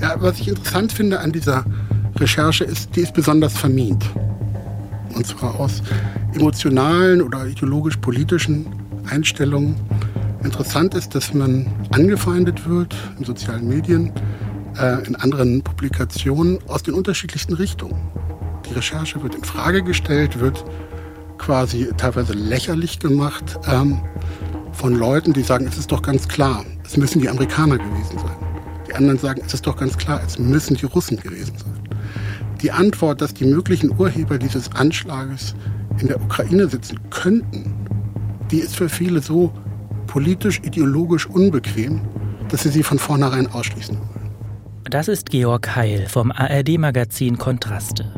Ja, was ich interessant finde an dieser Recherche ist, die ist besonders vermint. Und zwar aus emotionalen oder ideologisch-politischen Einstellungen. Interessant ist, dass man angefeindet wird in sozialen Medien, äh, in anderen Publikationen aus den unterschiedlichsten Richtungen. Die Recherche wird in Frage gestellt, wird quasi teilweise lächerlich gemacht ähm, von Leuten, die sagen, es ist doch ganz klar, es müssen die Amerikaner gewesen sein. Die anderen sagen, es ist doch ganz klar, es müssen die Russen gewesen sein. Die Antwort, dass die möglichen Urheber dieses Anschlages in der Ukraine sitzen könnten, die ist für viele so politisch, ideologisch unbequem, dass sie sie von vornherein ausschließen wollen. Das ist Georg Heil vom ARD-Magazin Kontraste.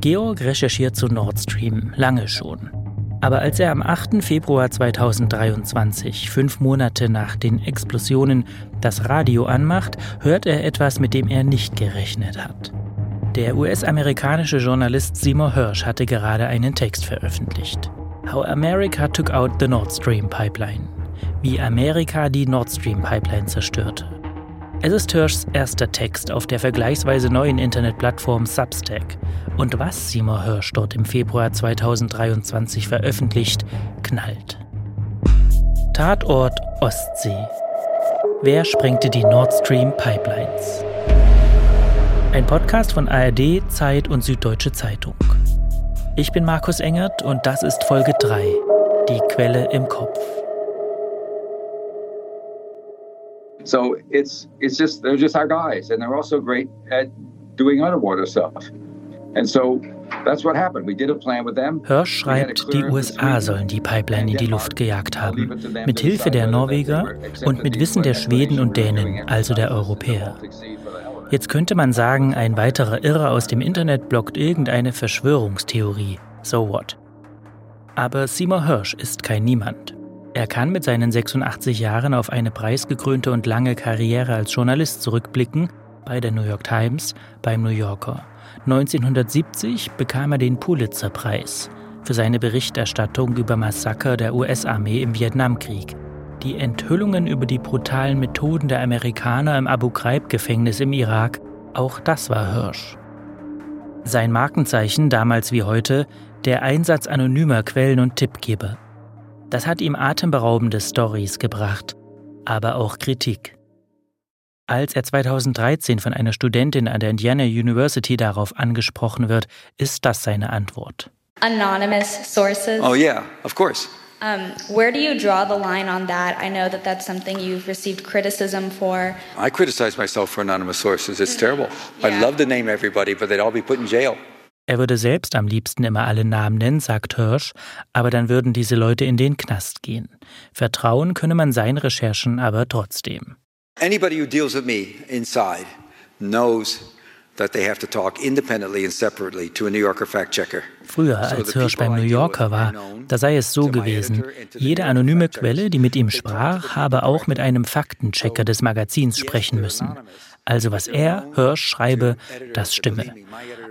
Georg recherchiert zu Nord Stream lange schon. Aber als er am 8. Februar 2023, fünf Monate nach den Explosionen, das Radio anmacht, hört er etwas, mit dem er nicht gerechnet hat. Der US-amerikanische Journalist Seymour Hirsch hatte gerade einen Text veröffentlicht. How America Took Out the Nord Stream Pipeline. Wie Amerika die Nord Stream Pipeline zerstörte. Es ist Hirschs erster Text auf der vergleichsweise neuen Internetplattform Substack. Und was Seymour Hirsch dort im Februar 2023 veröffentlicht, knallt. Tatort Ostsee. Wer sprengte die Nord Stream Pipelines? Ein Podcast von ARD, Zeit und Süddeutsche Zeitung. Ich bin Markus Engert und das ist Folge 3, die Quelle im Kopf. So it's it's just they're just our guys, and they're also great at doing underwater stuff. And so Hirsch schreibt, die USA sollen die Pipeline in die Luft gejagt haben, mit Hilfe der Norweger und mit Wissen der Schweden und Dänen, also der Europäer. Jetzt könnte man sagen, ein weiterer Irrer aus dem Internet blockt irgendeine Verschwörungstheorie. So what? Aber Seymour Hirsch ist kein Niemand. Er kann mit seinen 86 Jahren auf eine preisgekrönte und lange Karriere als Journalist zurückblicken, bei der New York Times, beim New Yorker. 1970 bekam er den Pulitzer-Preis für seine Berichterstattung über Massaker der US-Armee im Vietnamkrieg. Die Enthüllungen über die brutalen Methoden der Amerikaner im Abu Ghraib-Gefängnis im Irak, auch das war Hirsch. Sein Markenzeichen damals wie heute, der Einsatz anonymer Quellen und Tippgeber. Das hat ihm atemberaubende Stories gebracht, aber auch Kritik. Als er 2013 von einer Studentin an der Indiana University darauf angesprochen wird, ist das seine Antwort. Anonymous sources. Oh yeah, of course. Um, where do you draw the line on that? I know that that's something you've received criticism for. I criticize myself for anonymous sources. It's terrible. Yeah. I'd love to name everybody, but they'd all be put in jail. Er würde selbst am liebsten immer alle Namen nennen, sagt Hirsch, aber dann würden diese Leute in den Knast gehen. Vertrauen könne man seinen Recherchen aber trotzdem. Anybody who deals with me inside knows that they have to talk independently and separately to a New Yorker fact checker. Früher, als Hirsch beim New Yorker war, da sei es so gewesen, jede anonyme Quelle, die mit ihm sprach, habe auch mit einem Faktenchecker des Magazins sprechen müssen. Also was er, Hirsch, schreibe, das stimme.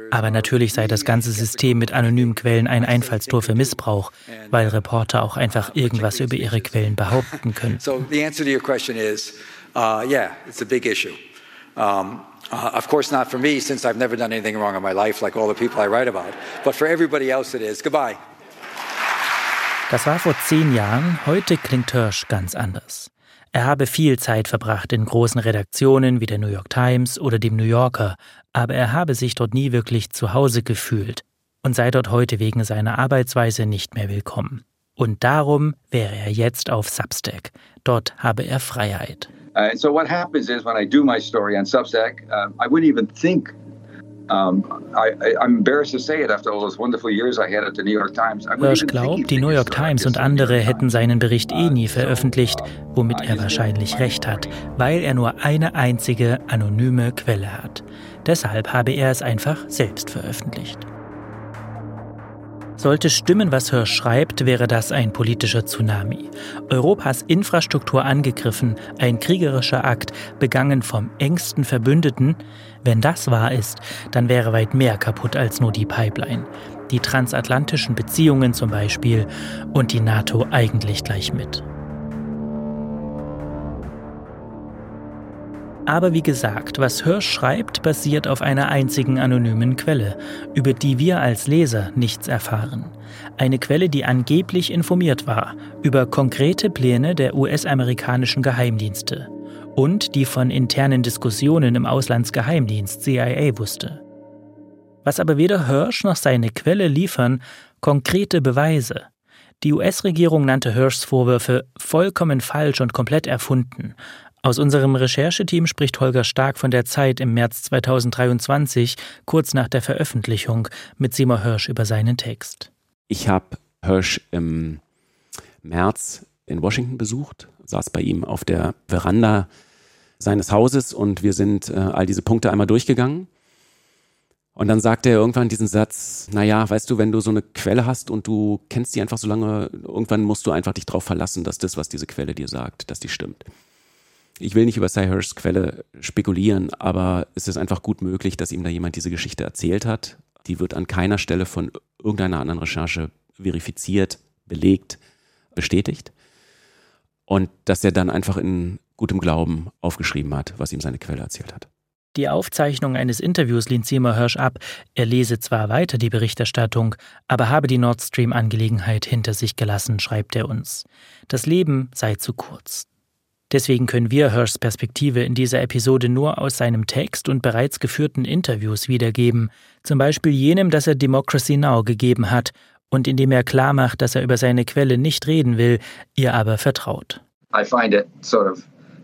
Aber natürlich sei das ganze System mit anonymen Quellen ein Einfallstor für Missbrauch, weil Reporter auch einfach irgendwas über ihre Quellen behaupten können. So the answer to your question is, uh, yeah, it's a big issue. Um, uh, of course not for me, since I've never done anything wrong in my life, like all the people I write about. But for everybody else it is. Goodbye. Das war vor zehn Jahren, heute klingt Hirsch ganz anders. Er habe viel Zeit verbracht in großen Redaktionen wie der New York Times oder dem New Yorker, aber er habe sich dort nie wirklich zu Hause gefühlt und sei dort heute wegen seiner Arbeitsweise nicht mehr willkommen. Und darum wäre er jetzt auf Substack. Dort habe er Freiheit. Uh, so what happens is when I do my story on Substack, uh, I wouldn't even think Hirsch glaubt, die New York Times und andere hätten seinen Bericht eh nie veröffentlicht, womit er wahrscheinlich recht hat, weil er nur eine einzige anonyme Quelle hat. Deshalb habe er es einfach selbst veröffentlicht. Sollte stimmen, was Hirsch schreibt, wäre das ein politischer Tsunami. Europas Infrastruktur angegriffen, ein kriegerischer Akt, begangen vom engsten Verbündeten. Wenn das wahr ist, dann wäre weit mehr kaputt als nur die Pipeline. Die transatlantischen Beziehungen zum Beispiel und die NATO eigentlich gleich mit. Aber wie gesagt, was Hirsch schreibt, basiert auf einer einzigen anonymen Quelle, über die wir als Leser nichts erfahren. Eine Quelle, die angeblich informiert war über konkrete Pläne der US-amerikanischen Geheimdienste und die von internen Diskussionen im Auslandsgeheimdienst CIA wusste. Was aber weder Hirsch noch seine Quelle liefern, konkrete Beweise. Die US-Regierung nannte Hirschs Vorwürfe vollkommen falsch und komplett erfunden. Aus unserem Rechercheteam spricht Holger Stark von der Zeit im März 2023, kurz nach der Veröffentlichung, mit Seymour Hirsch über seinen Text. Ich habe Hirsch im März in Washington besucht, saß bei ihm auf der Veranda seines Hauses und wir sind äh, all diese Punkte einmal durchgegangen. Und dann sagte er irgendwann diesen Satz, naja, weißt du, wenn du so eine Quelle hast und du kennst die einfach so lange, irgendwann musst du einfach dich darauf verlassen, dass das, was diese Quelle dir sagt, dass die stimmt. Ich will nicht über Cyhursts Quelle spekulieren, aber es ist einfach gut möglich, dass ihm da jemand diese Geschichte erzählt hat. Die wird an keiner Stelle von irgendeiner anderen Recherche verifiziert, belegt, bestätigt. Und dass er dann einfach in gutem Glauben aufgeschrieben hat, was ihm seine Quelle erzählt hat. Die Aufzeichnung eines Interviews lehnt Seymour Hirsch ab. Er lese zwar weiter die Berichterstattung, aber habe die Nord Stream-Angelegenheit hinter sich gelassen, schreibt er uns. Das Leben sei zu kurz. Deswegen können wir Hirschs Perspektive in dieser Episode nur aus seinem Text und bereits geführten Interviews wiedergeben, zum Beispiel jenem, das er Democracy Now gegeben hat und in dem er klarmacht, dass er über seine Quelle nicht reden will, ihr aber vertraut. I find it sort of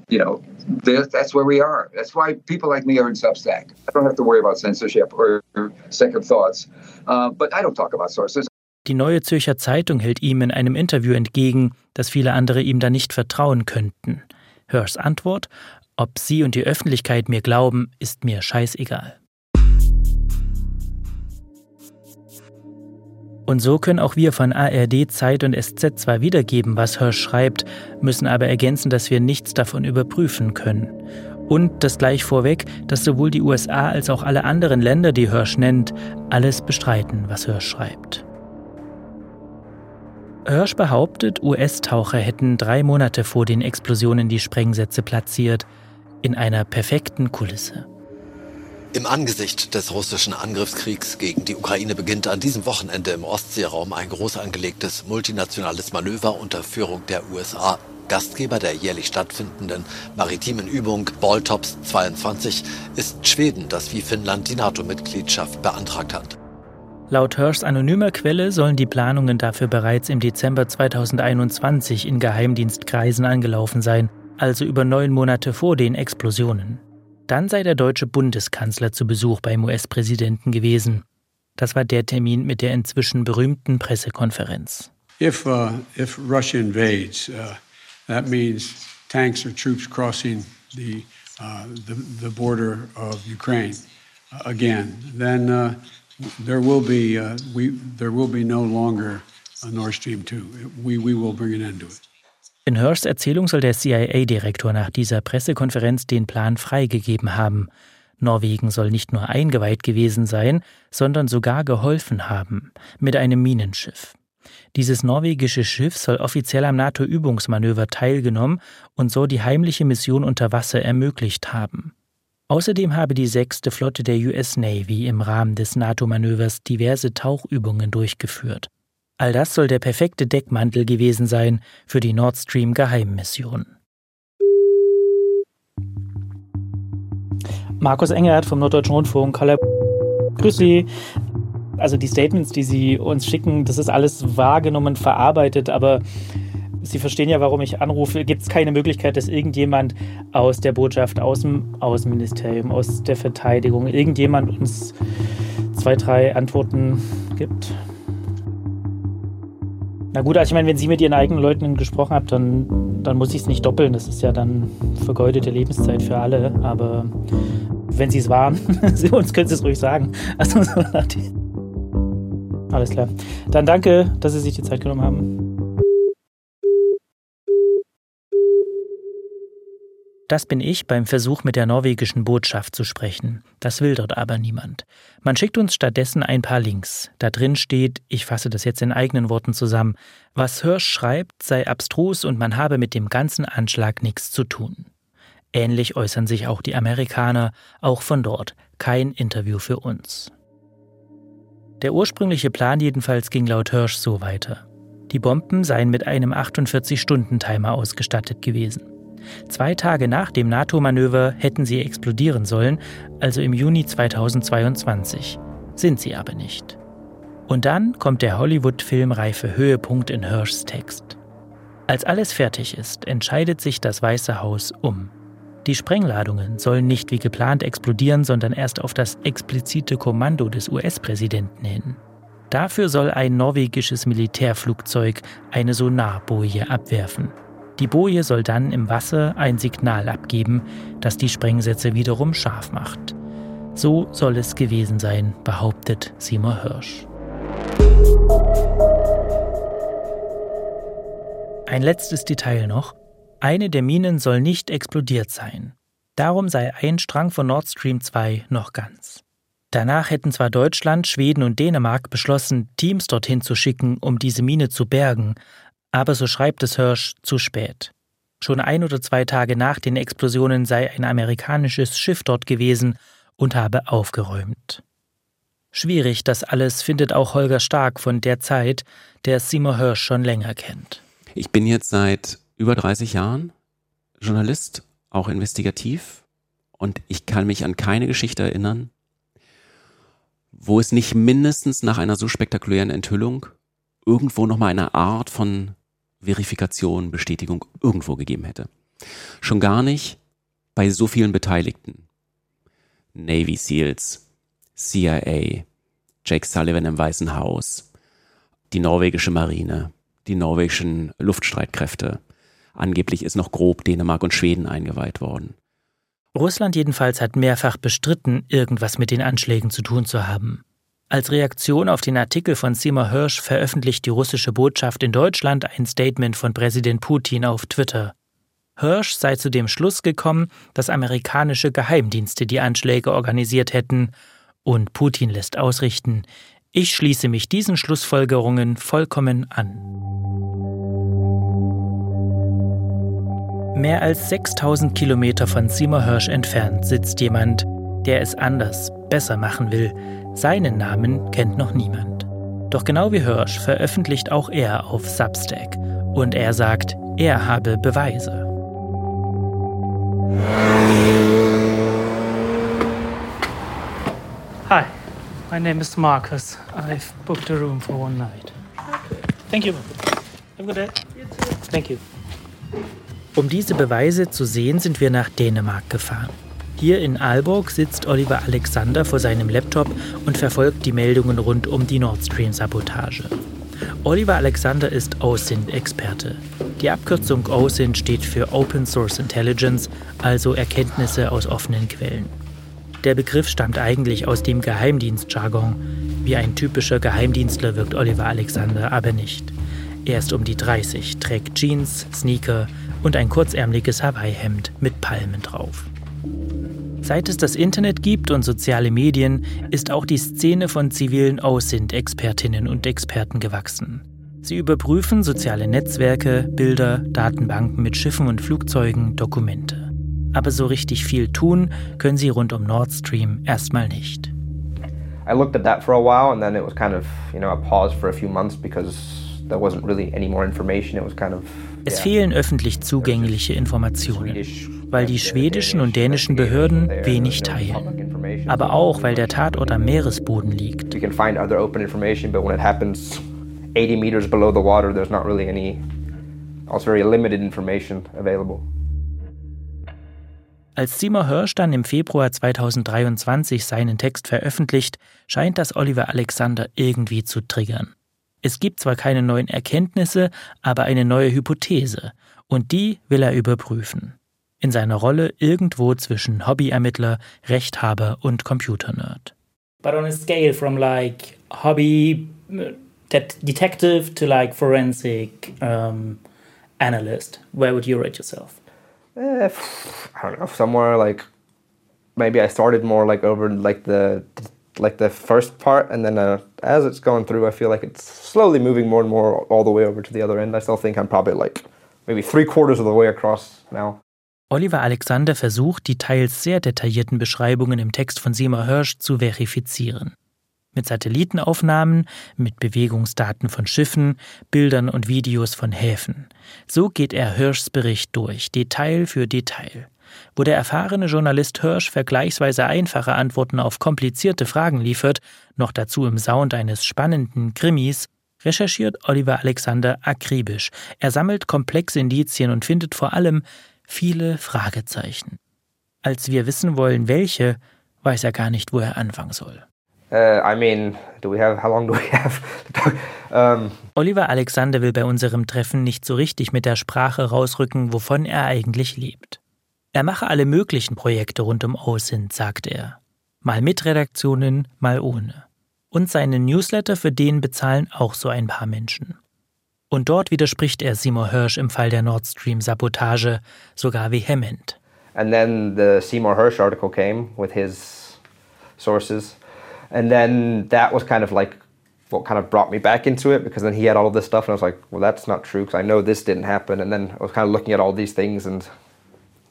you know, that's where we are. That's why people like me are in Substack. I don't have to worry about censorship or second thoughts. Uh, but I don't talk about sources. Die Neue Zürcher Zeitung hält ihm in einem Interview entgegen, dass viele andere ihm da nicht vertrauen könnten. Hirschs Antwort: Ob Sie und die Öffentlichkeit mir glauben, ist mir scheißegal. Und so können auch wir von ARD, Zeit und SZ zwar wiedergeben, was Hirsch schreibt, müssen aber ergänzen, dass wir nichts davon überprüfen können. Und das gleich vorweg, dass sowohl die USA als auch alle anderen Länder, die Hirsch nennt, alles bestreiten, was Hirsch schreibt. Hirsch behauptet, US-Taucher hätten drei Monate vor den Explosionen die Sprengsätze platziert, in einer perfekten Kulisse. Im Angesicht des russischen Angriffskriegs gegen die Ukraine beginnt an diesem Wochenende im Ostseeraum ein groß angelegtes multinationales Manöver unter Führung der USA. Gastgeber der jährlich stattfindenden maritimen Übung Balltops 22 ist Schweden, das wie Finnland die NATO-Mitgliedschaft beantragt hat. Laut Hirschs anonymer Quelle sollen die Planungen dafür bereits im Dezember 2021 in Geheimdienstkreisen angelaufen sein, also über neun Monate vor den Explosionen. Dann sei der deutsche Bundeskanzler zu Besuch beim US-Präsidenten gewesen. Das war der Termin mit der inzwischen berühmten Pressekonferenz. If, uh, if Russia invades, uh, that means tanks or troops crossing the, uh, the, the border of Ukraine uh, again. Then uh, there will be uh, we, there will be no longer a Nord Stream 2. We, we will bring an end to it. In Hirschs Erzählung soll der CIA-Direktor nach dieser Pressekonferenz den Plan freigegeben haben. Norwegen soll nicht nur eingeweiht gewesen sein, sondern sogar geholfen haben mit einem Minenschiff. Dieses norwegische Schiff soll offiziell am NATO-Übungsmanöver teilgenommen und so die heimliche Mission unter Wasser ermöglicht haben. Außerdem habe die sechste Flotte der US Navy im Rahmen des NATO-Manövers diverse Tauchübungen durchgeführt. All das soll der perfekte Deckmantel gewesen sein für die Nord Stream Geheimmission. Markus Engert vom Norddeutschen Rundfunk. Hallo. Grüß Sie. Also die Statements, die Sie uns schicken, das ist alles wahrgenommen, verarbeitet, aber Sie verstehen ja, warum ich anrufe. Gibt es keine Möglichkeit, dass irgendjemand aus der Botschaft, aus dem Außenministerium, aus der Verteidigung, irgendjemand uns zwei, drei Antworten gibt? Na gut, also ich meine, wenn Sie mit Ihren eigenen Leuten gesprochen haben, dann, dann muss ich es nicht doppeln. Das ist ja dann vergeudete Lebenszeit für alle. Aber wenn Sie es waren, uns können Sie es ruhig sagen. Also Alles klar. Dann danke, dass Sie sich die Zeit genommen haben. Das bin ich beim Versuch, mit der norwegischen Botschaft zu sprechen. Das will dort aber niemand. Man schickt uns stattdessen ein paar Links. Da drin steht, ich fasse das jetzt in eigenen Worten zusammen, was Hirsch schreibt, sei abstrus und man habe mit dem ganzen Anschlag nichts zu tun. Ähnlich äußern sich auch die Amerikaner, auch von dort kein Interview für uns. Der ursprüngliche Plan jedenfalls ging laut Hirsch so weiter. Die Bomben seien mit einem 48-Stunden-Timer ausgestattet gewesen. Zwei Tage nach dem NATO-Manöver hätten sie explodieren sollen, also im Juni 2022. Sind sie aber nicht. Und dann kommt der Hollywood-filmreife Höhepunkt in Hirschs Text. Als alles fertig ist, entscheidet sich das Weiße Haus um. Die Sprengladungen sollen nicht wie geplant explodieren, sondern erst auf das explizite Kommando des US-Präsidenten hin. Dafür soll ein norwegisches Militärflugzeug eine Sonarboje abwerfen. Die Boje soll dann im Wasser ein Signal abgeben, das die Sprengsätze wiederum scharf macht. So soll es gewesen sein, behauptet Seymour Hirsch. Ein letztes Detail noch. Eine der Minen soll nicht explodiert sein. Darum sei ein Strang von Nord Stream 2 noch ganz. Danach hätten zwar Deutschland, Schweden und Dänemark beschlossen, Teams dorthin zu schicken, um diese Mine zu bergen, aber so schreibt es Hirsch zu spät. Schon ein oder zwei Tage nach den Explosionen sei ein amerikanisches Schiff dort gewesen und habe aufgeräumt. Schwierig, das alles findet auch Holger Stark von der Zeit, der Seymour Hirsch schon länger kennt. Ich bin jetzt seit über 30 Jahren Journalist, auch investigativ, und ich kann mich an keine Geschichte erinnern, wo es nicht mindestens nach einer so spektakulären Enthüllung irgendwo nochmal eine Art von Verifikation, Bestätigung irgendwo gegeben hätte. Schon gar nicht bei so vielen Beteiligten. Navy SEALs, CIA, Jake Sullivan im Weißen Haus, die norwegische Marine, die norwegischen Luftstreitkräfte. Angeblich ist noch grob Dänemark und Schweden eingeweiht worden. Russland jedenfalls hat mehrfach bestritten, irgendwas mit den Anschlägen zu tun zu haben. Als Reaktion auf den Artikel von Seymour Hirsch veröffentlicht die russische Botschaft in Deutschland ein Statement von Präsident Putin auf Twitter. Hirsch sei zu dem Schluss gekommen, dass amerikanische Geheimdienste die Anschläge organisiert hätten, und Putin lässt ausrichten, ich schließe mich diesen Schlussfolgerungen vollkommen an. Mehr als 6000 Kilometer von Seymour Hirsch entfernt sitzt jemand, der es anders, besser machen will. Seinen Namen kennt noch niemand. Doch genau wie Hirsch veröffentlicht auch er auf Substack. Und er sagt, er habe Beweise. Hi, my name is Marcus. I've booked a room for one night. Thank you. Have a good day. Thank you. Um diese Beweise zu sehen, sind wir nach Dänemark gefahren. Hier in Aalborg sitzt Oliver Alexander vor seinem Laptop und verfolgt die Meldungen rund um die Nord Stream-Sabotage. Oliver Alexander ist OSINT-Experte. Die Abkürzung OSINT steht für Open Source Intelligence, also Erkenntnisse aus offenen Quellen. Der Begriff stammt eigentlich aus dem Geheimdienstjargon. Wie ein typischer Geheimdienstler wirkt Oliver Alexander aber nicht. Er ist um die 30, trägt Jeans, Sneaker und ein kurzärmliches Hawaii-Hemd mit Palmen drauf. Seit es das Internet gibt und soziale Medien, ist auch die Szene von zivilen OSINT-Expertinnen und Experten gewachsen. Sie überprüfen soziale Netzwerke, Bilder, Datenbanken mit Schiffen und Flugzeugen, Dokumente. Aber so richtig viel tun können sie rund um Nord Stream erstmal nicht. I looked at that for a while and then it was kind of, you know, a pause for a few months because there wasn't really any more information. It was kind of es fehlen öffentlich zugängliche Informationen, weil die schwedischen und dänischen Behörden wenig teilen. Aber auch, weil der Tatort am Meeresboden liegt. 80 meters below the water, there's not really any, also very limited information available. Als Seymour Hirsch dann im Februar 2023 seinen Text veröffentlicht, scheint das Oliver Alexander irgendwie zu triggern. Es gibt zwar keine neuen Erkenntnisse, aber eine neue Hypothese, und die will er überprüfen. In seiner Rolle irgendwo zwischen Hobbyermittler, Rechthaber und Computernerd. But on a scale from like hobby uh, detective to like forensic um, analyst, where would you rate yourself? Uh, I don't know, somewhere like maybe I started more like over like the like the first part, and then uh, as it's going through, I feel like it's slowly moving more and more all the way over to the other end. I still think I'm probably like maybe three quarters of the way across now. Oliver Alexander versucht, die teils sehr detaillierten Beschreibungen im Text von Seymour Hirsch zu verifizieren. Mit Satellitenaufnahmen, mit Bewegungsdaten von Schiffen, Bildern und Videos von Häfen. So geht er Hirschs Bericht durch, Detail für Detail. Wo der erfahrene Journalist Hirsch vergleichsweise einfache Antworten auf komplizierte Fragen liefert, noch dazu im Sound eines spannenden Krimis, recherchiert Oliver Alexander akribisch. Er sammelt komplexe Indizien und findet vor allem viele Fragezeichen. Als wir wissen wollen, welche, weiß er gar nicht, wo er anfangen soll. Uh, I mean, do we have, how long do we have um, Oliver Alexander will bei unserem Treffen nicht so richtig mit der Sprache rausrücken, wovon er eigentlich lebt. Er mache alle möglichen Projekte rund um OSINT, sagt er. Mal mit Redaktionen, mal ohne. Und seinen Newsletter für den bezahlen auch so ein paar Menschen. Und dort widerspricht er Seymour Hirsch im Fall der Nord Stream Sabotage sogar vehement. And then the Seymour Hirsch article came with his sources. And then that was kind of like what kind of brought me back into it because then he had all of this stuff and I was like, well, that's not true because I know this didn't happen. And then I was kind of looking at all these things and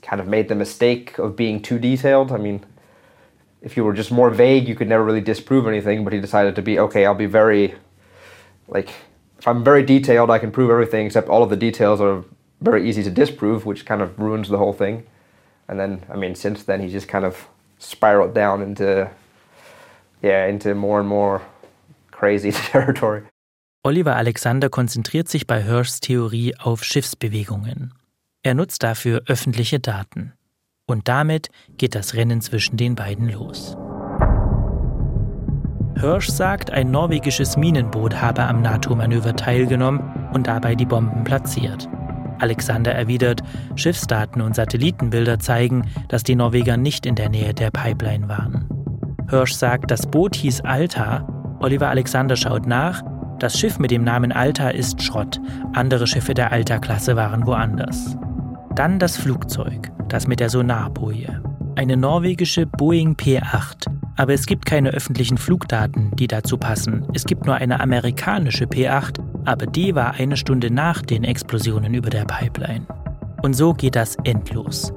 kind of made the mistake of being too detailed. I mean, if you were just more vague, you could never really disprove anything. But he decided to be okay. I'll be very, like, if I'm very detailed, I can prove everything except all of the details are very easy to disprove, which kind of ruins the whole thing. And then, I mean, since then, he just kind of spiraled down into, yeah, into more and more crazy territory. Oliver Alexander konzentriert sich bei Hirschs Theorie auf Schiffsbewegungen. Er nutzt dafür öffentliche Daten. Und damit geht das Rennen zwischen den beiden los. Hirsch sagt, ein norwegisches Minenboot habe am NATO-Manöver teilgenommen und dabei die Bomben platziert. Alexander erwidert, Schiffsdaten und Satellitenbilder zeigen, dass die Norweger nicht in der Nähe der Pipeline waren. Hirsch sagt, das Boot hieß Alta. Oliver Alexander schaut nach. Das Schiff mit dem Namen Alta ist Schrott. Andere Schiffe der Alta-Klasse waren woanders. Dann das Flugzeug, das mit der Sonarboje. Eine norwegische Boeing P8. Aber es gibt keine öffentlichen Flugdaten, die dazu passen. Es gibt nur eine amerikanische P8, aber die war eine Stunde nach den Explosionen über der Pipeline. Und so geht das endlos.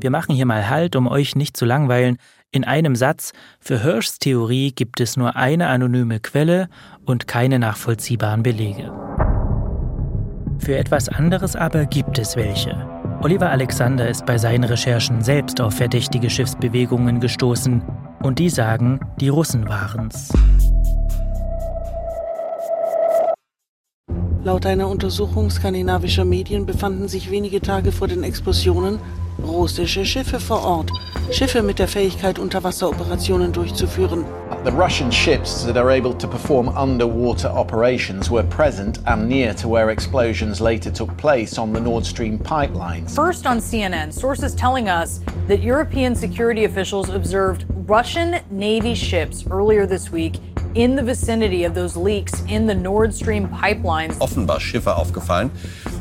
Wir machen hier mal Halt, um euch nicht zu langweilen. In einem Satz, für Hirschs Theorie gibt es nur eine anonyme Quelle und keine nachvollziehbaren Belege. Für etwas anderes aber gibt es welche. Oliver Alexander ist bei seinen Recherchen selbst auf verdächtige Schiffsbewegungen gestoßen und die sagen, die Russen waren's. Laut einer Untersuchung skandinavischer Medien befanden sich wenige Tage vor den Explosionen russische Schiffe vor Ort. Schiffe mit der Fähigkeit, Unterwasseroperationen durchzuführen. The Russian ships that are able to perform underwater operations were present and near to where explosions later took place on the Nord Stream pipeline. First on CNN, sources telling us that European security officials observed Russian Navy ships earlier this week in the vicinity of those leaks in the Nord Stream pipelines. Offenbar Schiffe aufgefallen,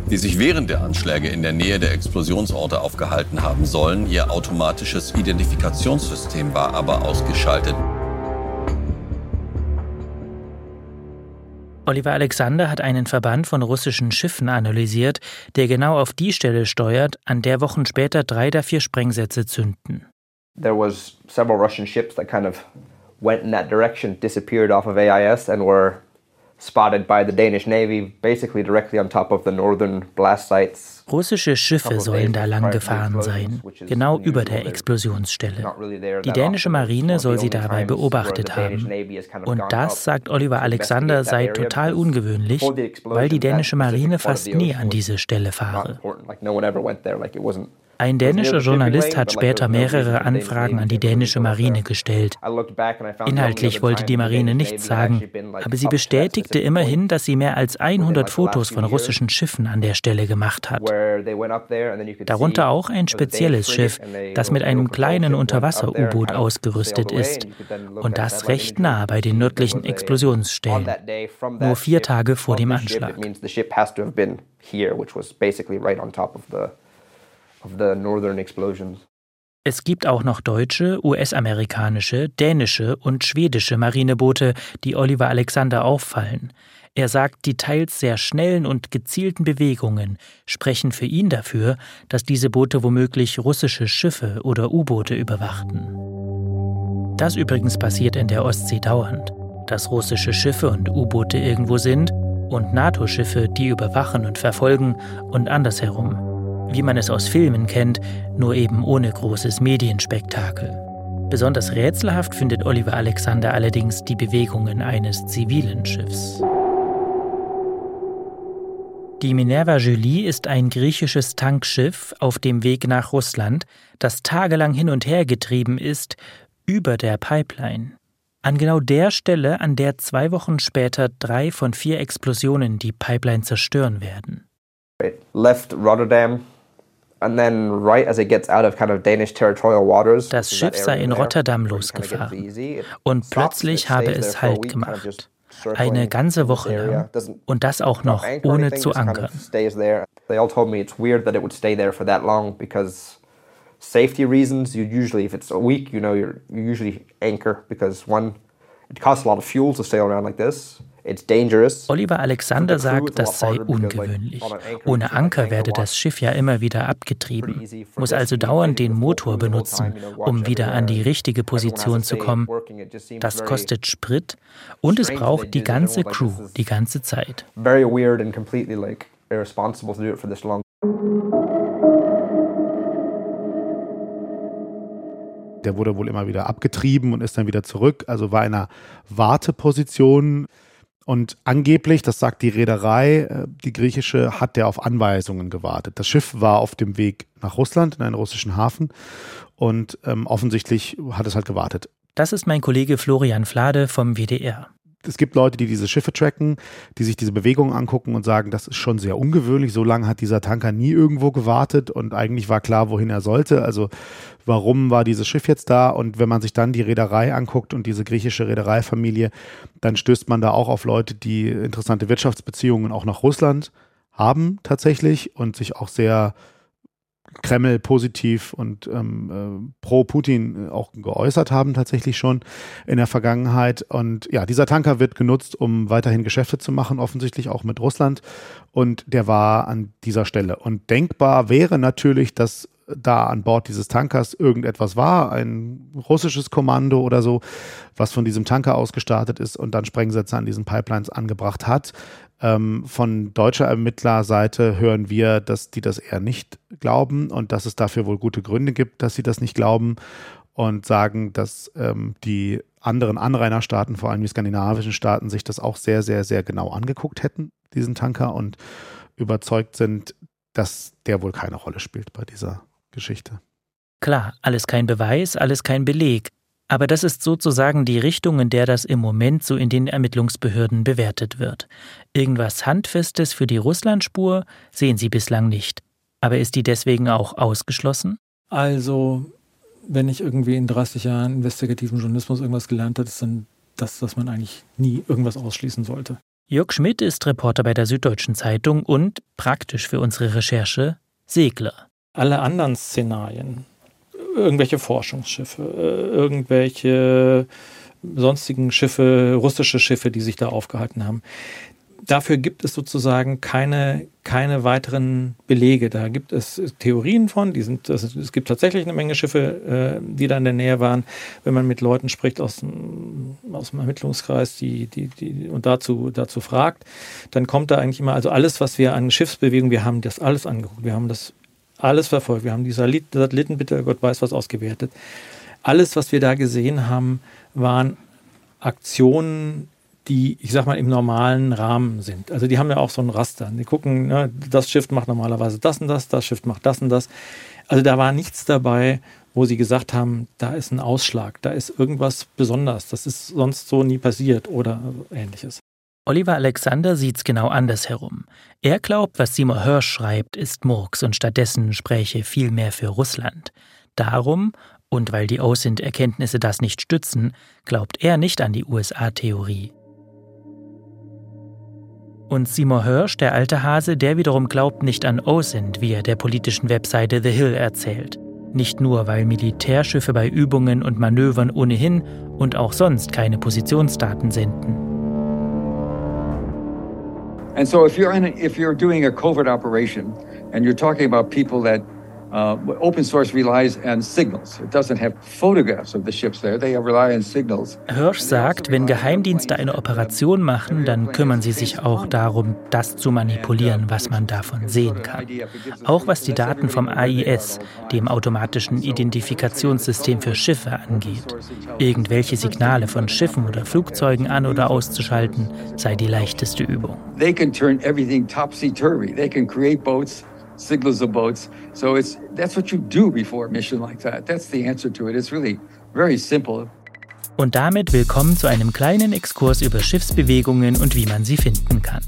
die sich während der Anschläge in der Nähe der Explosionsorte aufgehalten haben sollen. Ihr automatisches Identifikationssystem war aber ausgeschaltet. Oliver Alexander hat einen Verband von russischen Schiffen analysiert, der genau auf die Stelle steuert, an der Wochen später drei der vier Sprengsätze zünden. There was several Russian ships that kind of went in that direction, disappeared off of AIS and were spotted by the Danish Navy basically directly on top of the northern blast sites. Russische Schiffe sollen da lang gefahren sein, genau über der Explosionsstelle. Die dänische Marine soll sie dabei beobachtet haben. Und das, sagt Oliver Alexander, sei total ungewöhnlich, weil die dänische Marine fast nie an diese Stelle fahre. Ein dänischer Journalist hat später mehrere Anfragen an die dänische Marine gestellt. Inhaltlich wollte die Marine nichts sagen, aber sie bestätigte immerhin, dass sie mehr als 100 Fotos von russischen Schiffen an der Stelle gemacht hat. Darunter auch ein spezielles Schiff, das mit einem kleinen Unterwasser-U-Boot ausgerüstet ist. Und das recht nah bei den nördlichen Explosionsstellen, nur vier Tage vor dem Anschlag. Of the northern explosions. Es gibt auch noch deutsche, US-amerikanische, dänische und schwedische Marineboote, die Oliver Alexander auffallen. Er sagt, die teils sehr schnellen und gezielten Bewegungen sprechen für ihn dafür, dass diese Boote womöglich russische Schiffe oder U-Boote überwachten. Das übrigens passiert in der Ostsee dauernd, dass russische Schiffe und U-Boote irgendwo sind und NATO-Schiffe die überwachen und verfolgen und andersherum wie man es aus Filmen kennt, nur eben ohne großes Medienspektakel. Besonders rätselhaft findet Oliver Alexander allerdings die Bewegungen eines zivilen Schiffs. Die Minerva Julie ist ein griechisches Tankschiff auf dem Weg nach Russland, das tagelang hin und her getrieben ist über der Pipeline. An genau der Stelle, an der zwei Wochen später drei von vier Explosionen die Pipeline zerstören werden. It left Rotterdam das Schiff sei in Rotterdam losgefahren und plötzlich habe es Halt gemacht. Eine ganze Woche lang. Und das auch noch ohne zu ankern. Safety reasons, you usually, if it's a week, you know, you usually anchor because one, it costs a lot of fuel to sail around like this. Oliver Alexander sagt, das sei ungewöhnlich. Ohne Anker werde das Schiff ja immer wieder abgetrieben, muss also dauernd den Motor benutzen, um wieder an die richtige Position zu kommen. Das kostet Sprit und es braucht die ganze Crew die ganze Zeit. Very weird and completely like irresponsible to do it for this long. Der wurde wohl immer wieder abgetrieben und ist dann wieder zurück, also war in einer Warteposition. Und angeblich, das sagt die Reederei, äh, die griechische, hat der auf Anweisungen gewartet. Das Schiff war auf dem Weg nach Russland, in einen russischen Hafen. Und ähm, offensichtlich hat es halt gewartet. Das ist mein Kollege Florian Flade vom WDR es gibt Leute, die diese Schiffe tracken, die sich diese Bewegungen angucken und sagen, das ist schon sehr ungewöhnlich. So lange hat dieser Tanker nie irgendwo gewartet und eigentlich war klar, wohin er sollte. Also warum war dieses Schiff jetzt da? Und wenn man sich dann die Reederei anguckt und diese griechische Reedereifamilie, dann stößt man da auch auf Leute, die interessante Wirtschaftsbeziehungen auch nach Russland haben tatsächlich und sich auch sehr Kreml positiv und ähm, äh, pro Putin auch geäußert haben, tatsächlich schon in der Vergangenheit. Und ja, dieser Tanker wird genutzt, um weiterhin Geschäfte zu machen, offensichtlich auch mit Russland. Und der war an dieser Stelle. Und denkbar wäre natürlich, dass da an Bord dieses Tankers irgendetwas war, ein russisches Kommando oder so, was von diesem Tanker ausgestartet ist und dann Sprengsätze an diesen Pipelines angebracht hat. Ähm, von deutscher Ermittlerseite hören wir, dass die das eher nicht glauben und dass es dafür wohl gute Gründe gibt, dass sie das nicht glauben und sagen, dass ähm, die anderen Anrainerstaaten, vor allem die skandinavischen Staaten, sich das auch sehr, sehr, sehr genau angeguckt hätten, diesen Tanker, und überzeugt sind, dass der wohl keine Rolle spielt bei dieser Geschichte. Klar, alles kein Beweis, alles kein Beleg. Aber das ist sozusagen die Richtung, in der das im Moment so in den Ermittlungsbehörden bewertet wird. Irgendwas Handfestes für die Russlandspur sehen sie bislang nicht. Aber ist die deswegen auch ausgeschlossen? Also, wenn ich irgendwie in 30 Jahren investigativen Journalismus irgendwas gelernt habe, ist dann das, dass man eigentlich nie irgendwas ausschließen sollte. Jörg Schmidt ist Reporter bei der Süddeutschen Zeitung und, praktisch für unsere Recherche, Segler. Alle anderen Szenarien, irgendwelche Forschungsschiffe, äh, irgendwelche sonstigen Schiffe, russische Schiffe, die sich da aufgehalten haben. Dafür gibt es sozusagen keine, keine weiteren Belege. Da gibt es Theorien von, die sind, also es gibt tatsächlich eine Menge Schiffe, äh, die da in der Nähe waren. Wenn man mit Leuten spricht aus, aus dem Ermittlungskreis, die, die, die, und dazu, dazu fragt, dann kommt da eigentlich immer, also alles, was wir an Schiffsbewegung, wir haben das alles angeguckt. Wir haben das alles verfolgt. Wir haben die Satelliten, bitte Gott weiß was, ausgewertet. Alles, was wir da gesehen haben, waren Aktionen, die, ich sag mal, im normalen Rahmen sind. Also die haben ja auch so ein Raster. Die gucken, ne, das Schiff macht normalerweise das und das, das Schiff macht das und das. Also da war nichts dabei, wo sie gesagt haben, da ist ein Ausschlag, da ist irgendwas besonders, das ist sonst so nie passiert oder ähnliches. Oliver Alexander sieht's genau andersherum. Er glaubt, was Seymour Hirsch schreibt, ist Murks und stattdessen spräche viel mehr für Russland. Darum, und weil die OSINT-Erkenntnisse das nicht stützen, glaubt er nicht an die USA-Theorie. Und Seymour Hirsch, der alte Hase, der wiederum glaubt nicht an OSINT, wie er der politischen Webseite The Hill erzählt. Nicht nur, weil Militärschiffe bei Übungen und Manövern ohnehin und auch sonst keine Positionsdaten senden. And so if you're in a, if you're doing a covert operation and you're talking about people that Uh, open source relies on signals. It doesn't have photographs of the ships there. They rely on signals. Hirsch sagt, wenn Geheimdienste eine Operation machen, dann kümmern sie sich auch darum, das zu manipulieren, was man davon sehen kann. Auch was die Daten vom AIS, dem automatischen Identifikationssystem für Schiffe, angeht. Irgendwelche Signale von Schiffen oder Flugzeugen an oder auszuschalten, sei die leichteste Übung. They can turn everything topsy-turvy. They can create boats signals of boats. So it's that's what you do before a mission like that. That's the answer to it. It's really very simple. Und damit willkommen zu einem kleinen Exkurs über Schiffsbewegungen und wie man sie finden kann.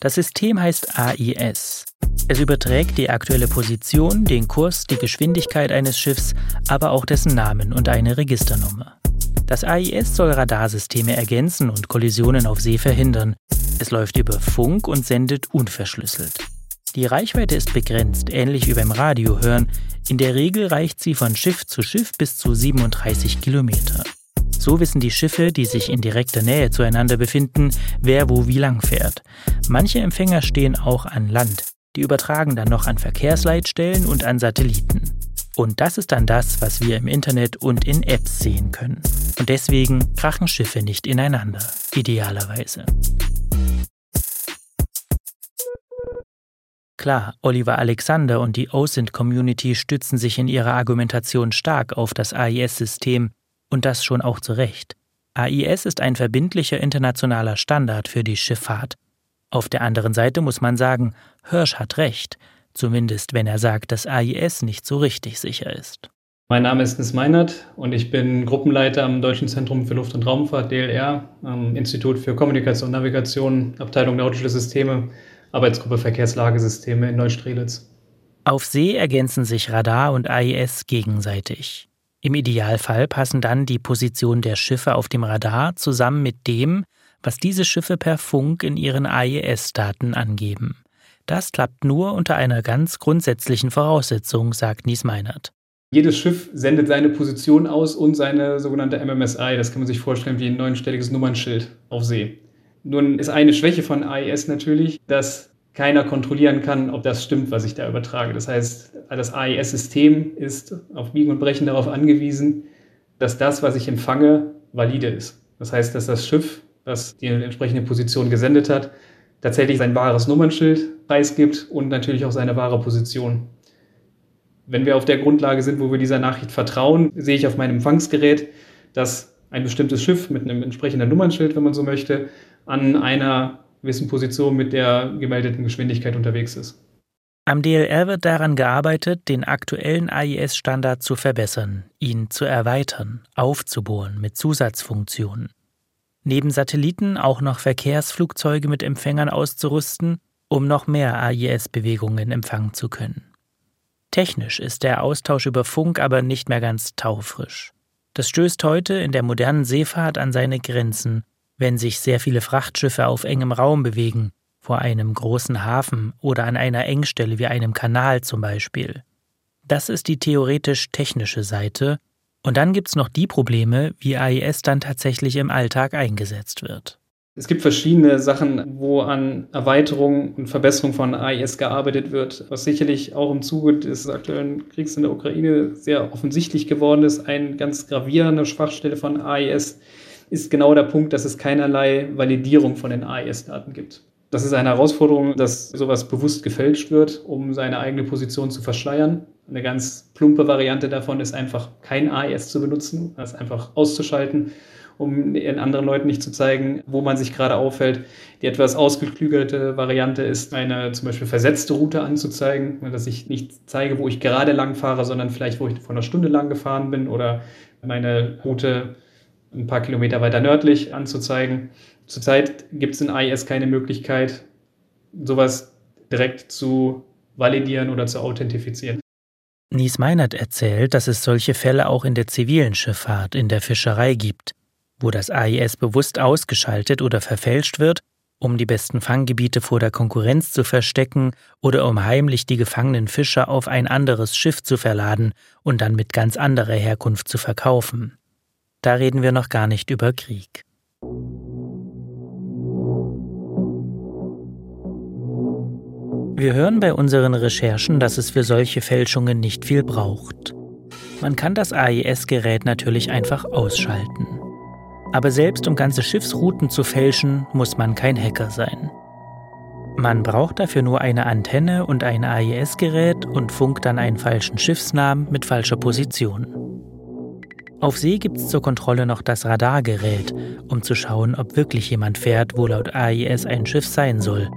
Das System heißt AIS. Es überträgt die aktuelle Position, den Kurs, die Geschwindigkeit eines Schiffs, aber auch dessen Namen und eine Registernummer. Das AIS soll Radarsysteme ergänzen und Kollisionen auf See verhindern. Es läuft über Funk und sendet unverschlüsselt. Die Reichweite ist begrenzt, ähnlich wie beim Radio hören. In der Regel reicht sie von Schiff zu Schiff bis zu 37 Kilometer. So wissen die Schiffe, die sich in direkter Nähe zueinander befinden, wer wo wie lang fährt. Manche Empfänger stehen auch an Land. Die übertragen dann noch an Verkehrsleitstellen und an Satelliten. Und das ist dann das, was wir im Internet und in Apps sehen können. Und deswegen krachen Schiffe nicht ineinander, idealerweise. Klar, Oliver Alexander und die OSINT-Community stützen sich in ihrer Argumentation stark auf das AIS-System und das schon auch zu Recht. AIS ist ein verbindlicher internationaler Standard für die Schifffahrt. Auf der anderen Seite muss man sagen, Hirsch hat recht, zumindest wenn er sagt, dass AIS nicht so richtig sicher ist. Mein Name ist Nis Meinert und ich bin Gruppenleiter am Deutschen Zentrum für Luft- und Raumfahrt, DLR, am Institut für Kommunikation und Navigation, Abteilung Nautische Systeme Arbeitsgruppe Verkehrslagesysteme in Neustrelitz. Auf See ergänzen sich Radar und AIS gegenseitig. Im Idealfall passen dann die Position der Schiffe auf dem Radar zusammen mit dem, was diese Schiffe per Funk in ihren AIS-Daten angeben. Das klappt nur unter einer ganz grundsätzlichen Voraussetzung, sagt Nies Meinert. Jedes Schiff sendet seine Position aus und seine sogenannte MMSI. Das kann man sich vorstellen wie ein neunstelliges Nummernschild auf See. Nun ist eine Schwäche von AIS natürlich, dass keiner kontrollieren kann, ob das stimmt, was ich da übertrage. Das heißt, das AIS-System ist auf Biegen und Brechen darauf angewiesen, dass das, was ich empfange, valide ist. Das heißt, dass das Schiff, das die entsprechende Position gesendet hat, tatsächlich sein wahres Nummernschild preisgibt und natürlich auch seine wahre Position. Wenn wir auf der Grundlage sind, wo wir dieser Nachricht vertrauen, sehe ich auf meinem Empfangsgerät, dass ein bestimmtes Schiff mit einem entsprechenden Nummernschild, wenn man so möchte, an einer gewissen Position mit der gemeldeten Geschwindigkeit unterwegs ist. Am DLR wird daran gearbeitet, den aktuellen AIS-Standard zu verbessern, ihn zu erweitern, aufzubohren mit Zusatzfunktionen. Neben Satelliten auch noch Verkehrsflugzeuge mit Empfängern auszurüsten, um noch mehr AIS-Bewegungen empfangen zu können. Technisch ist der Austausch über Funk aber nicht mehr ganz taufrisch. Das stößt heute in der modernen Seefahrt an seine Grenzen wenn sich sehr viele Frachtschiffe auf engem Raum bewegen, vor einem großen Hafen oder an einer Engstelle wie einem Kanal zum Beispiel. Das ist die theoretisch-technische Seite, und dann gibt es noch die Probleme, wie AIS dann tatsächlich im Alltag eingesetzt wird. Es gibt verschiedene Sachen, wo an Erweiterung und Verbesserung von AIS gearbeitet wird, was sicherlich auch im Zuge des aktuellen Kriegs in der Ukraine sehr offensichtlich geworden ist. Eine ganz gravierende Schwachstelle von AIS ist genau der Punkt, dass es keinerlei Validierung von den AES-Daten gibt. Das ist eine Herausforderung, dass sowas bewusst gefälscht wird, um seine eigene Position zu verschleiern. Eine ganz plumpe Variante davon ist einfach kein AES zu benutzen, das einfach auszuschalten, um den anderen Leuten nicht zu zeigen, wo man sich gerade aufhält. Die etwas ausgeklügelte Variante ist, eine zum Beispiel versetzte Route anzuzeigen, dass ich nicht zeige, wo ich gerade lang fahre, sondern vielleicht, wo ich vor einer Stunde lang gefahren bin oder meine Route ein paar Kilometer weiter nördlich anzuzeigen. Zurzeit gibt es in AIS keine Möglichkeit, sowas direkt zu validieren oder zu authentifizieren. Nies Meinert erzählt, dass es solche Fälle auch in der zivilen Schifffahrt, in der Fischerei gibt, wo das AIS bewusst ausgeschaltet oder verfälscht wird, um die besten Fanggebiete vor der Konkurrenz zu verstecken oder um heimlich die gefangenen Fischer auf ein anderes Schiff zu verladen und dann mit ganz anderer Herkunft zu verkaufen. Da reden wir noch gar nicht über Krieg. Wir hören bei unseren Recherchen, dass es für solche Fälschungen nicht viel braucht. Man kann das AIS-Gerät natürlich einfach ausschalten. Aber selbst um ganze Schiffsrouten zu fälschen, muss man kein Hacker sein. Man braucht dafür nur eine Antenne und ein AIS-Gerät und funkt dann einen falschen Schiffsnamen mit falscher Position. Auf See gibt es zur Kontrolle noch das Radargerät, um zu schauen, ob wirklich jemand fährt, wo laut AIS ein Schiff sein soll.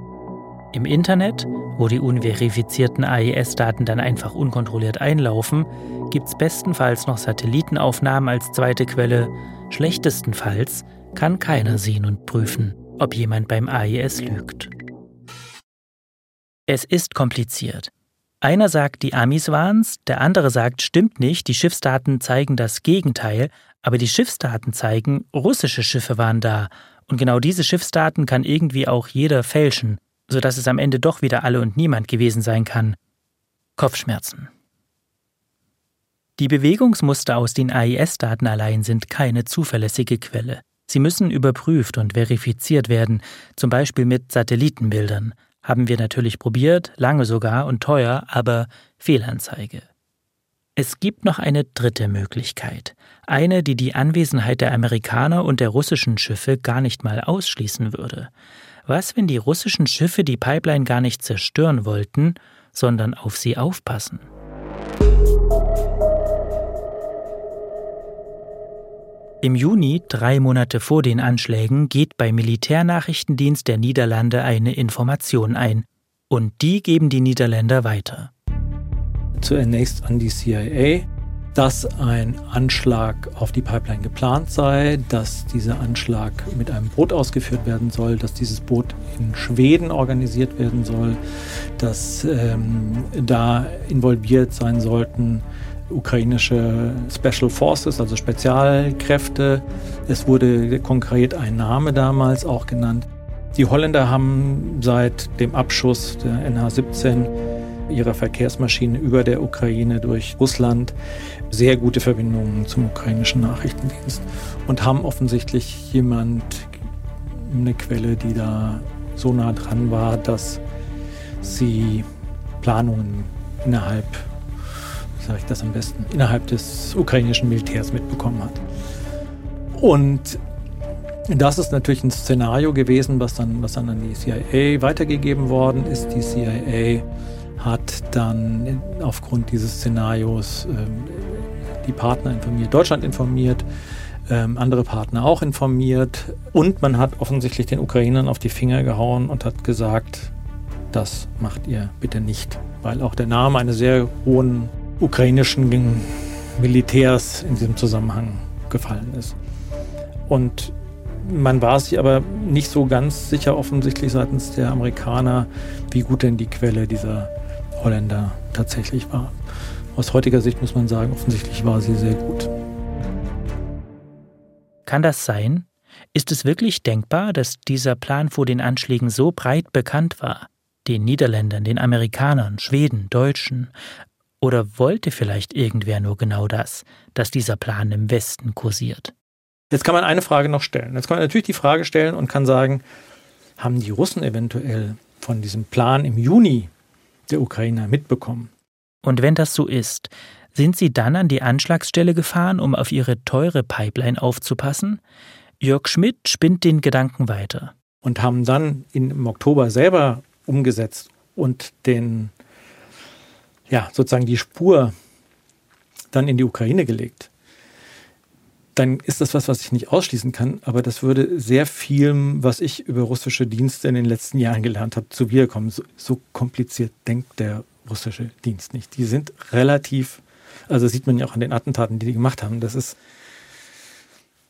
Im Internet, wo die unverifizierten AIS-Daten dann einfach unkontrolliert einlaufen, gibt es bestenfalls noch Satellitenaufnahmen als zweite Quelle, schlechtestenfalls kann keiner sehen und prüfen, ob jemand beim AIS lügt. Es ist kompliziert. Einer sagt, die Amis waren's, der andere sagt, stimmt nicht, die Schiffsdaten zeigen das Gegenteil, aber die Schiffsdaten zeigen, russische Schiffe waren da, und genau diese Schiffsdaten kann irgendwie auch jeder fälschen, sodass es am Ende doch wieder alle und niemand gewesen sein kann. Kopfschmerzen. Die Bewegungsmuster aus den AIS-Daten allein sind keine zuverlässige Quelle. Sie müssen überprüft und verifiziert werden, zum Beispiel mit Satellitenbildern. Haben wir natürlich probiert, lange sogar und teuer, aber Fehlanzeige. Es gibt noch eine dritte Möglichkeit, eine, die die Anwesenheit der Amerikaner und der russischen Schiffe gar nicht mal ausschließen würde. Was, wenn die russischen Schiffe die Pipeline gar nicht zerstören wollten, sondern auf sie aufpassen? Im Juni, drei Monate vor den Anschlägen, geht beim Militärnachrichtendienst der Niederlande eine Information ein. Und die geben die Niederländer weiter. Zunächst an die CIA, dass ein Anschlag auf die Pipeline geplant sei, dass dieser Anschlag mit einem Boot ausgeführt werden soll, dass dieses Boot in Schweden organisiert werden soll, dass ähm, da involviert sein sollten ukrainische Special Forces, also Spezialkräfte. Es wurde konkret ein Name damals auch genannt. Die Holländer haben seit dem Abschuss der NH-17 ihrer Verkehrsmaschine über der Ukraine durch Russland sehr gute Verbindungen zum ukrainischen Nachrichtendienst und haben offensichtlich jemand, eine Quelle, die da so nah dran war, dass sie Planungen innerhalb, sage ich das am besten, innerhalb des ukrainischen Militärs mitbekommen hat. Und das ist natürlich ein Szenario gewesen, was dann, was dann an die CIA weitergegeben worden ist. Die CIA hat dann aufgrund dieses Szenarios ähm, die Partner informiert, Deutschland informiert, ähm, andere Partner auch informiert und man hat offensichtlich den Ukrainern auf die Finger gehauen und hat gesagt, das macht ihr bitte nicht, weil auch der Name eines sehr hohen ukrainischen Militärs in diesem Zusammenhang gefallen ist. Und man war sich aber nicht so ganz sicher offensichtlich seitens der Amerikaner, wie gut denn die Quelle dieser Holländer tatsächlich war. Aus heutiger Sicht muss man sagen, offensichtlich war sie sehr gut. Kann das sein? Ist es wirklich denkbar, dass dieser Plan vor den Anschlägen so breit bekannt war? Den Niederländern, den Amerikanern, Schweden, Deutschen? Oder wollte vielleicht irgendwer nur genau das, dass dieser Plan im Westen kursiert? Jetzt kann man eine Frage noch stellen. Jetzt kann man natürlich die Frage stellen und kann sagen, haben die Russen eventuell von diesem Plan im Juni der Ukrainer mitbekommen. Und wenn das so ist, sind Sie dann an die Anschlagsstelle gefahren, um auf Ihre teure Pipeline aufzupassen? Jörg Schmidt spinnt den Gedanken weiter. Und haben dann im Oktober selber umgesetzt und den, ja, sozusagen die Spur dann in die Ukraine gelegt dann ist das was, was ich nicht ausschließen kann, aber das würde sehr viel, was ich über russische Dienste in den letzten Jahren gelernt habe, zu wiederkommen. So, so kompliziert denkt der russische Dienst nicht. Die sind relativ, also sieht man ja auch an den Attentaten, die die gemacht haben. Das ist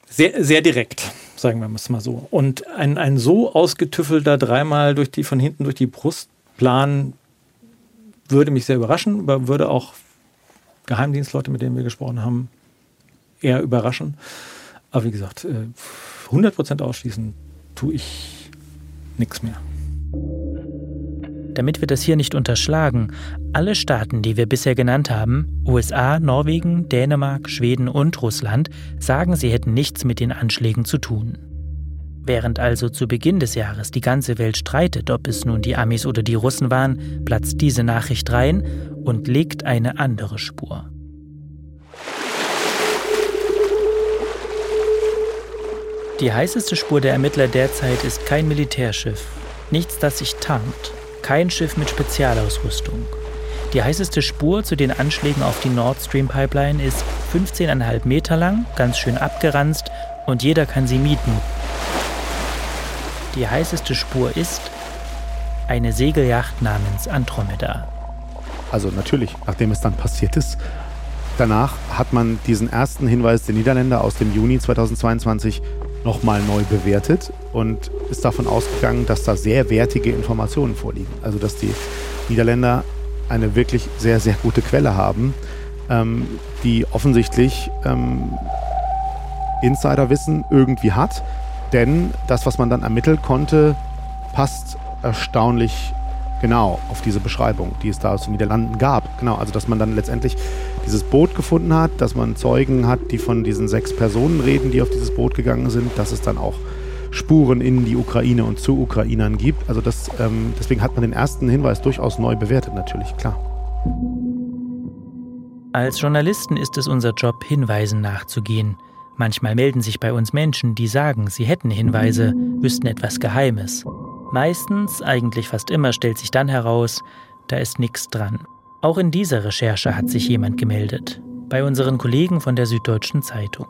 sehr, sehr direkt, sagen wir es mal so. Und ein, ein so ausgetüffelter dreimal durch die, von hinten durch die Brust Plan würde mich sehr überraschen, aber würde auch Geheimdienstleute, mit denen wir gesprochen haben, eher überraschen. Aber wie gesagt, 100% äh, ausschließen tue ich nichts mehr. Damit wir das hier nicht unterschlagen, alle Staaten, die wir bisher genannt haben, USA, Norwegen, Dänemark, Schweden und Russland, sagen, sie hätten nichts mit den Anschlägen zu tun. Während also zu Beginn des Jahres die ganze Welt streitet, ob es nun die Amis oder die Russen waren, platzt diese Nachricht rein und legt eine andere Spur. Die heißeste Spur der Ermittler derzeit ist kein Militärschiff, nichts, das sich tarnt, kein Schiff mit Spezialausrüstung. Die heißeste Spur zu den Anschlägen auf die Nord Stream Pipeline ist 15,5 Meter lang, ganz schön abgeranzt und jeder kann sie mieten. Die heißeste Spur ist eine Segelyacht namens Andromeda. Also natürlich, nachdem es dann passiert ist, danach hat man diesen ersten Hinweis der Niederländer aus dem Juni 2022 nochmal neu bewertet und ist davon ausgegangen, dass da sehr wertige Informationen vorliegen. Also dass die Niederländer eine wirklich sehr, sehr gute Quelle haben, ähm, die offensichtlich ähm, Insiderwissen irgendwie hat. Denn das, was man dann ermitteln konnte, passt erstaunlich genau auf diese Beschreibung, die es da aus den Niederlanden gab. Genau, also dass man dann letztendlich dieses Boot gefunden hat, dass man Zeugen hat, die von diesen sechs Personen reden, die auf dieses Boot gegangen sind, dass es dann auch Spuren in die Ukraine und zu Ukrainern gibt. Also das, ähm, deswegen hat man den ersten Hinweis durchaus neu bewertet, natürlich, klar. Als Journalisten ist es unser Job, Hinweisen nachzugehen. Manchmal melden sich bei uns Menschen, die sagen, sie hätten Hinweise, wüssten etwas Geheimes. Meistens, eigentlich fast immer, stellt sich dann heraus, da ist nichts dran. Auch in dieser Recherche hat sich jemand gemeldet. Bei unseren Kollegen von der Süddeutschen Zeitung.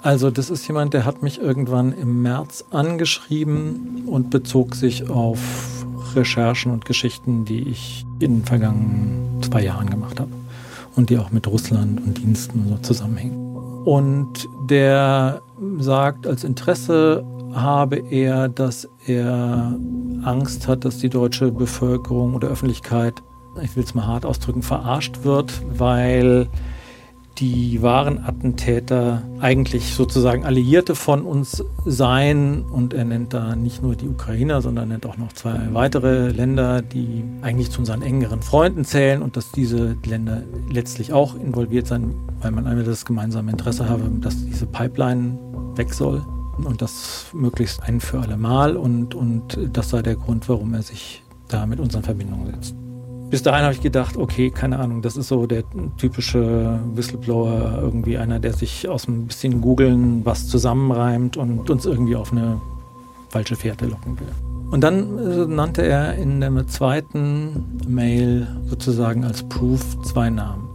Also das ist jemand, der hat mich irgendwann im März angeschrieben und bezog sich auf Recherchen und Geschichten, die ich in den vergangenen zwei Jahren gemacht habe und die auch mit Russland und Diensten so zusammenhängen. Und der sagt, als Interesse habe er, dass er Angst hat, dass die deutsche Bevölkerung oder Öffentlichkeit, ich will es mal hart ausdrücken, verarscht wird, weil die wahren Attentäter eigentlich sozusagen Alliierte von uns seien. Und er nennt da nicht nur die Ukrainer, sondern nennt auch noch zwei weitere Länder, die eigentlich zu unseren engeren Freunden zählen und dass diese Länder letztlich auch involviert seien, weil man einmal das gemeinsame Interesse habe, dass diese Pipeline weg soll und das möglichst ein für alle Mal. Und, und das sei der Grund, warum er sich da mit uns in Verbindung setzt. Bis dahin habe ich gedacht, okay, keine Ahnung, das ist so der typische Whistleblower, irgendwie einer, der sich aus ein bisschen Googeln was zusammenreimt und uns irgendwie auf eine falsche Fährte locken will. Und dann äh, nannte er in der zweiten Mail sozusagen als Proof zwei Namen.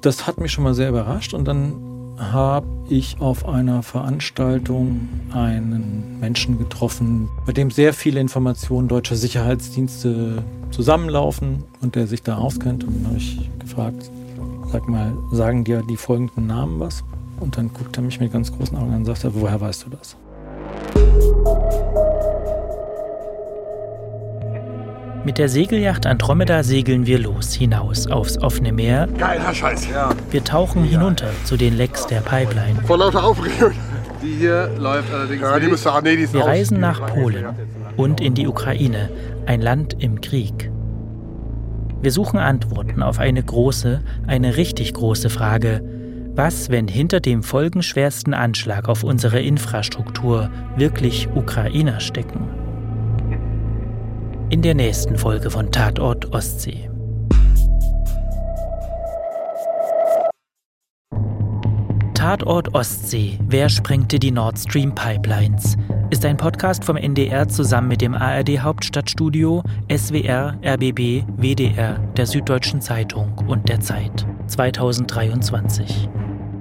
Das hat mich schon mal sehr überrascht und dann habe ich auf einer Veranstaltung einen Menschen getroffen, bei dem sehr viele Informationen deutscher Sicherheitsdienste zusammenlaufen und der sich da auskennt. Und dann habe ich gefragt, sag mal, sagen dir die folgenden Namen was? Und dann guckt er mich mit ganz großen Augen an und sagt, woher weißt du das? Mit der Segelyacht Andromeda segeln wir los hinaus aufs offene Meer. Geiler Scheiß, ja. Wir tauchen hinunter zu den Lecks der Pipeline. Vor lauter Aufregung. Die hier läuft allerdings. Ja, die müsste, ah, nee, die ist wir reisen nach Polen und in die Ukraine, ein Land im Krieg. Wir suchen Antworten auf eine große, eine richtig große Frage. Was, wenn hinter dem folgenschwersten Anschlag auf unsere Infrastruktur wirklich Ukrainer stecken? In der nächsten Folge von Tatort Ostsee. Tatort Ostsee. Wer sprengte die Nord Stream Pipelines? Ist ein Podcast vom NDR zusammen mit dem ARD Hauptstadtstudio, SWR, RBB, WDR, der Süddeutschen Zeitung und der Zeit 2023.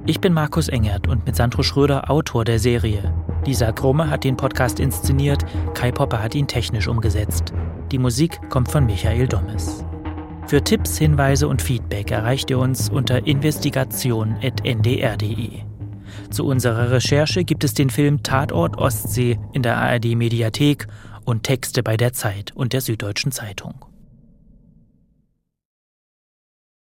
Ich bin Markus Engert und mit Sandro Schröder Autor der Serie. Lisa Krumme hat den Podcast inszeniert, Kai Popper hat ihn technisch umgesetzt. Die Musik kommt von Michael Dommes. Für Tipps, Hinweise und Feedback erreicht ihr uns unter investigation.ndr.de. Zu unserer Recherche gibt es den Film Tatort Ostsee in der ARD Mediathek und Texte bei der Zeit und der Süddeutschen Zeitung.